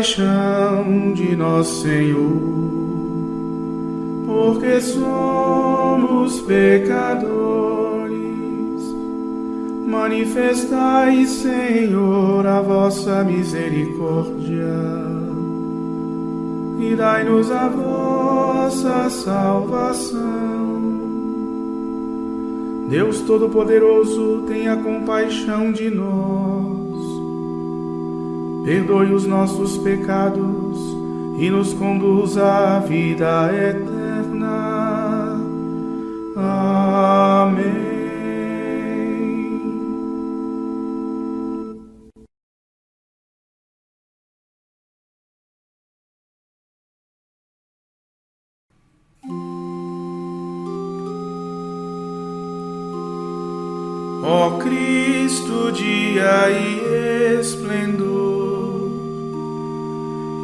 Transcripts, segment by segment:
Compaixão de nosso Senhor, porque somos pecadores. Manifestai, Senhor, a vossa misericórdia e dai-nos a vossa salvação. Deus Todo-Poderoso, tenha compaixão de nós perdoe os nossos pecados e nos conduza à vida eterna. Amém. Ó Cristo, dia e esplendor,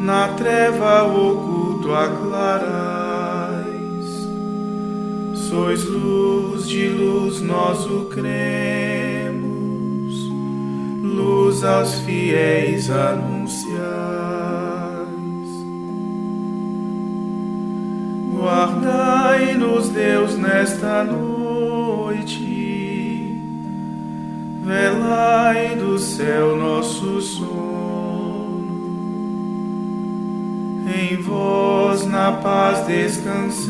na treva oculto aclarais, sois luz de luz, nós o cremos, luz aos fiéis anunciais. Guardai-nos, Deus, nesta noite velai do céu nosso sono. Em vós na paz descansemos,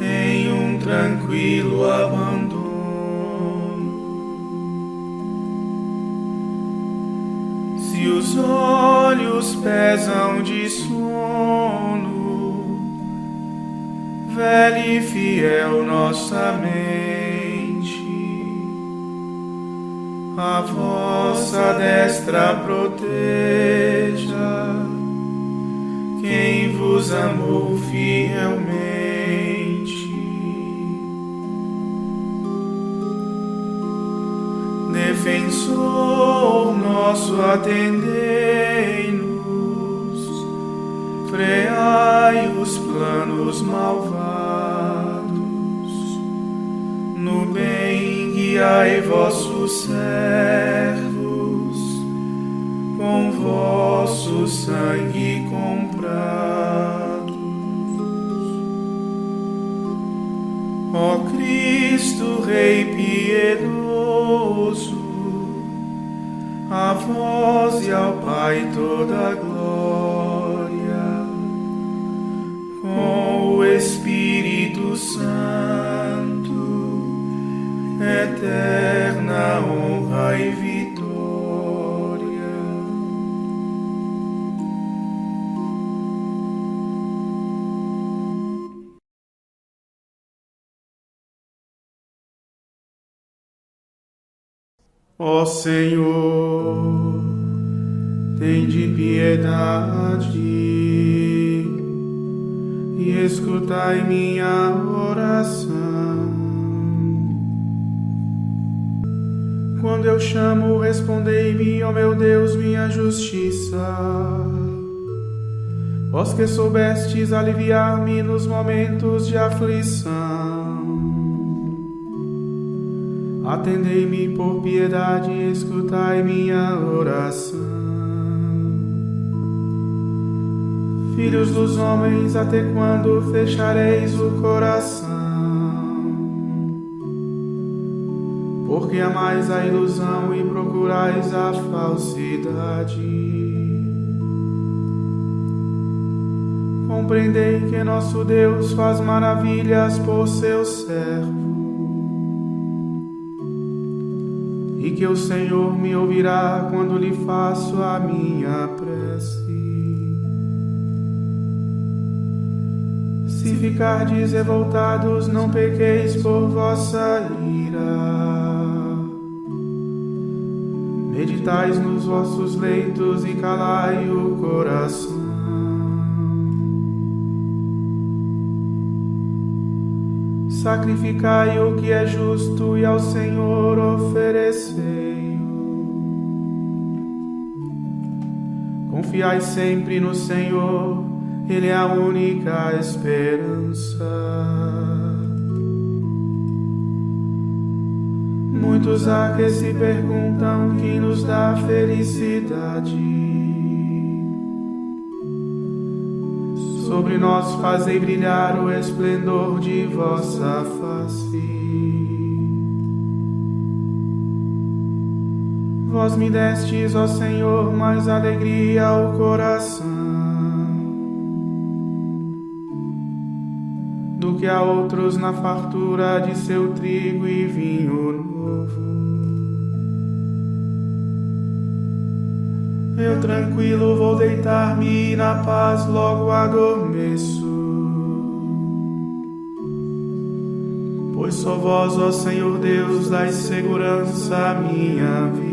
em um tranquilo abandono. Se os olhos pesam de sono, velha e fiel nossa mente a vossa destra proteja. Quem vos amou fielmente. Defensor nosso, atendei-nos, freai os planos malvados, bem guiai vossos servos, com vosso sangue comprados. Ó Cristo, Rei piedoso, a vós e ao Pai toda a glória, com o Espírito Santo, eterna honra e vitória. Ó Senhor, tende piedade e escutai minha oração. Eu chamo, respondei-me, ó meu Deus, minha justiça. Vós que soubestes aliviar-me nos momentos de aflição. Atendei-me por piedade e escutai minha oração. Filhos dos homens, até quando fechareis o coração? Porque amais a ilusão e procurais a falsidade. Compreendei que nosso Deus faz maravilhas por seus servos e que o Senhor me ouvirá quando lhe faço a minha prece. Se ficardes revoltados, não pequeis por vossa ira. Meditais nos vossos leitos e calai o coração. Sacrificai o que é justo e ao Senhor oferecei. Confiai sempre no Senhor, Ele é a única esperança. Muitos há que se perguntam que nos dá felicidade. sobre nós fazei brilhar o esplendor de vossa face. Vós me destes, ó Senhor, mais alegria ao coração que a outros na fartura de seu trigo e vinho novo. Eu tranquilo vou deitar-me e na paz logo adormeço. Pois só vós, ó Senhor Deus, dais segurança à minha vida.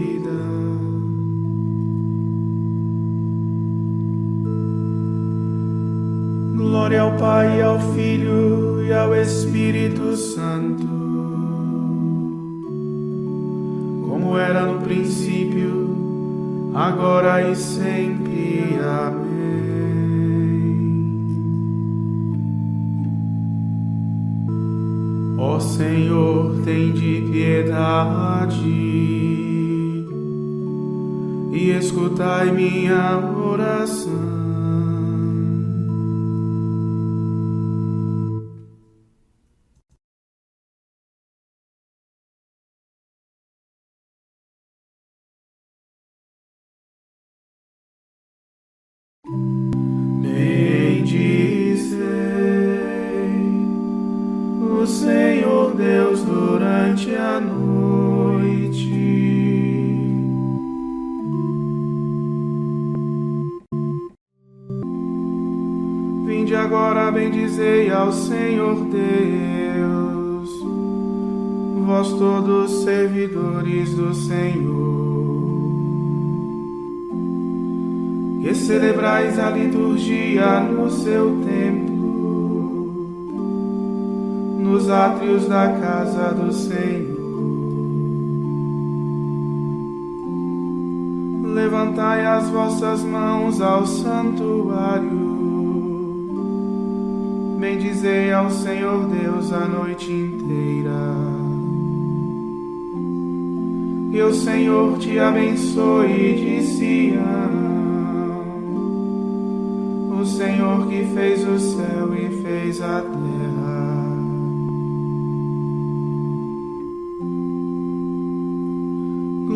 Glória ao Pai, ao Filho e ao Espírito Santo, como era no princípio agora e sempre. Amém. Ó Senhor, tem de piedade e escutai minha oração. Vinde agora, bendizei ao Senhor Deus, vós todos servidores do Senhor, que celebrais a liturgia no seu templo, nos átrios da casa do Senhor. Levantai as vossas mãos ao santuário Bendizei ao Senhor Deus a noite inteira. Que o Senhor te abençoe de Sião, o Senhor que fez o céu e fez a terra.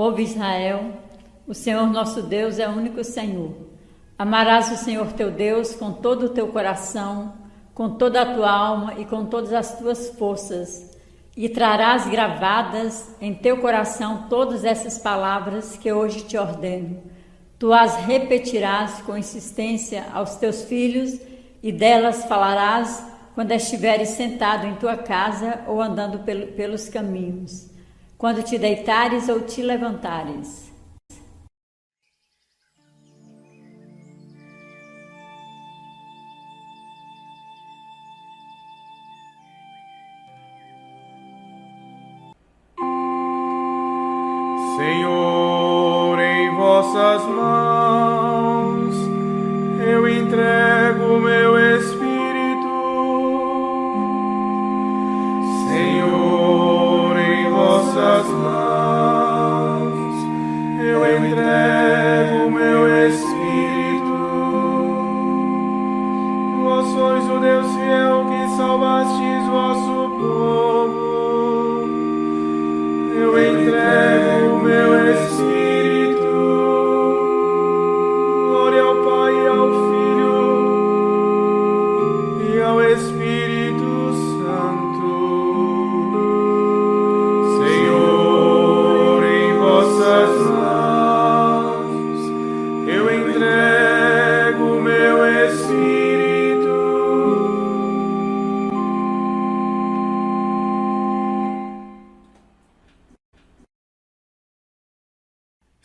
Ouve Israel, o Senhor nosso Deus é o único Senhor. Amarás o Senhor teu Deus com todo o teu coração, com toda a tua alma e com todas as tuas forças, e trarás gravadas em teu coração todas essas palavras que hoje te ordeno. Tu as repetirás com insistência aos teus filhos e delas falarás quando estiveres sentado em tua casa ou andando pelos caminhos quando te deitares ou te levantares. Senhor, em vossas mãos eu entrego meu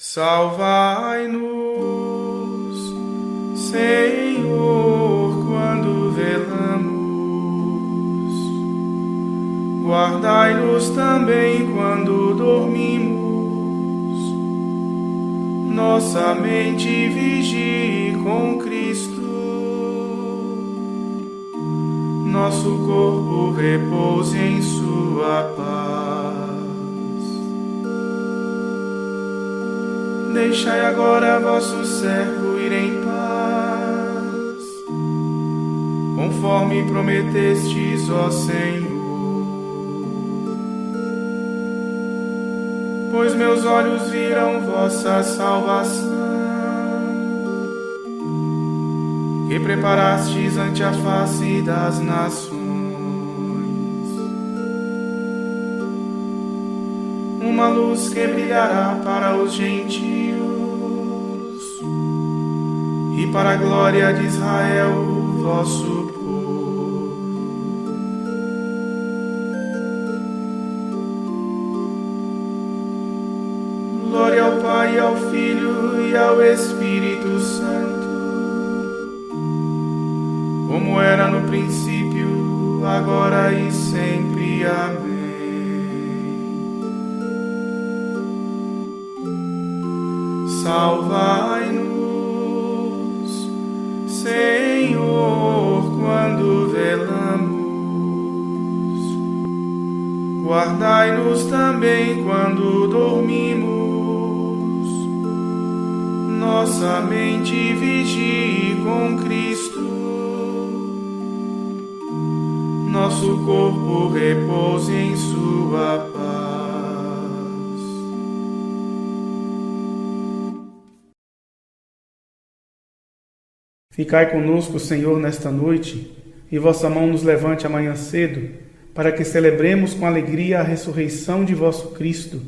Salvai-nos, Senhor, quando velamos. Guardai-nos também quando dormimos. Nossa mente vigie com Cristo. Nosso corpo repouse em Sua paz. Deixai agora vosso servo ir em paz, conforme prometestes, ó Senhor. Pois meus olhos viram vossa salvação, que preparastes ante a face das nações. Uma luz que brilhará para os gentios e para a glória de Israel, vosso povo. Glória ao Pai, ao Filho e ao Espírito Santo, como era no princípio, agora e sempre. Amém. Salvai-nos, Senhor, quando velamos. Guardai-nos também quando dormimos. Nossa mente vigie com Cristo. Nosso corpo repouse em Sua paz. Ficai conosco, Senhor, nesta noite, e vossa mão nos levante amanhã cedo, para que celebremos com alegria a ressurreição de vosso Cristo,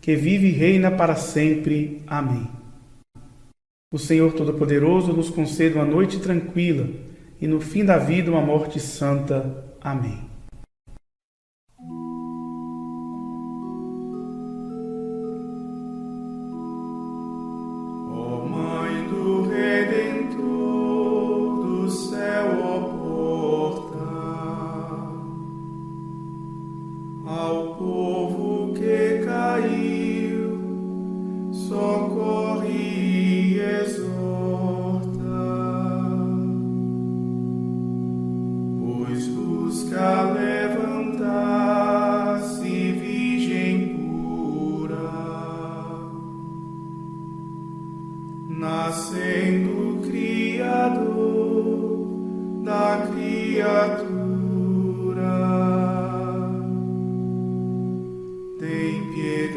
que vive e reina para sempre. Amém. O Senhor Todo-Poderoso nos conceda uma noite tranquila e no fim da vida uma morte santa. Amém. Tem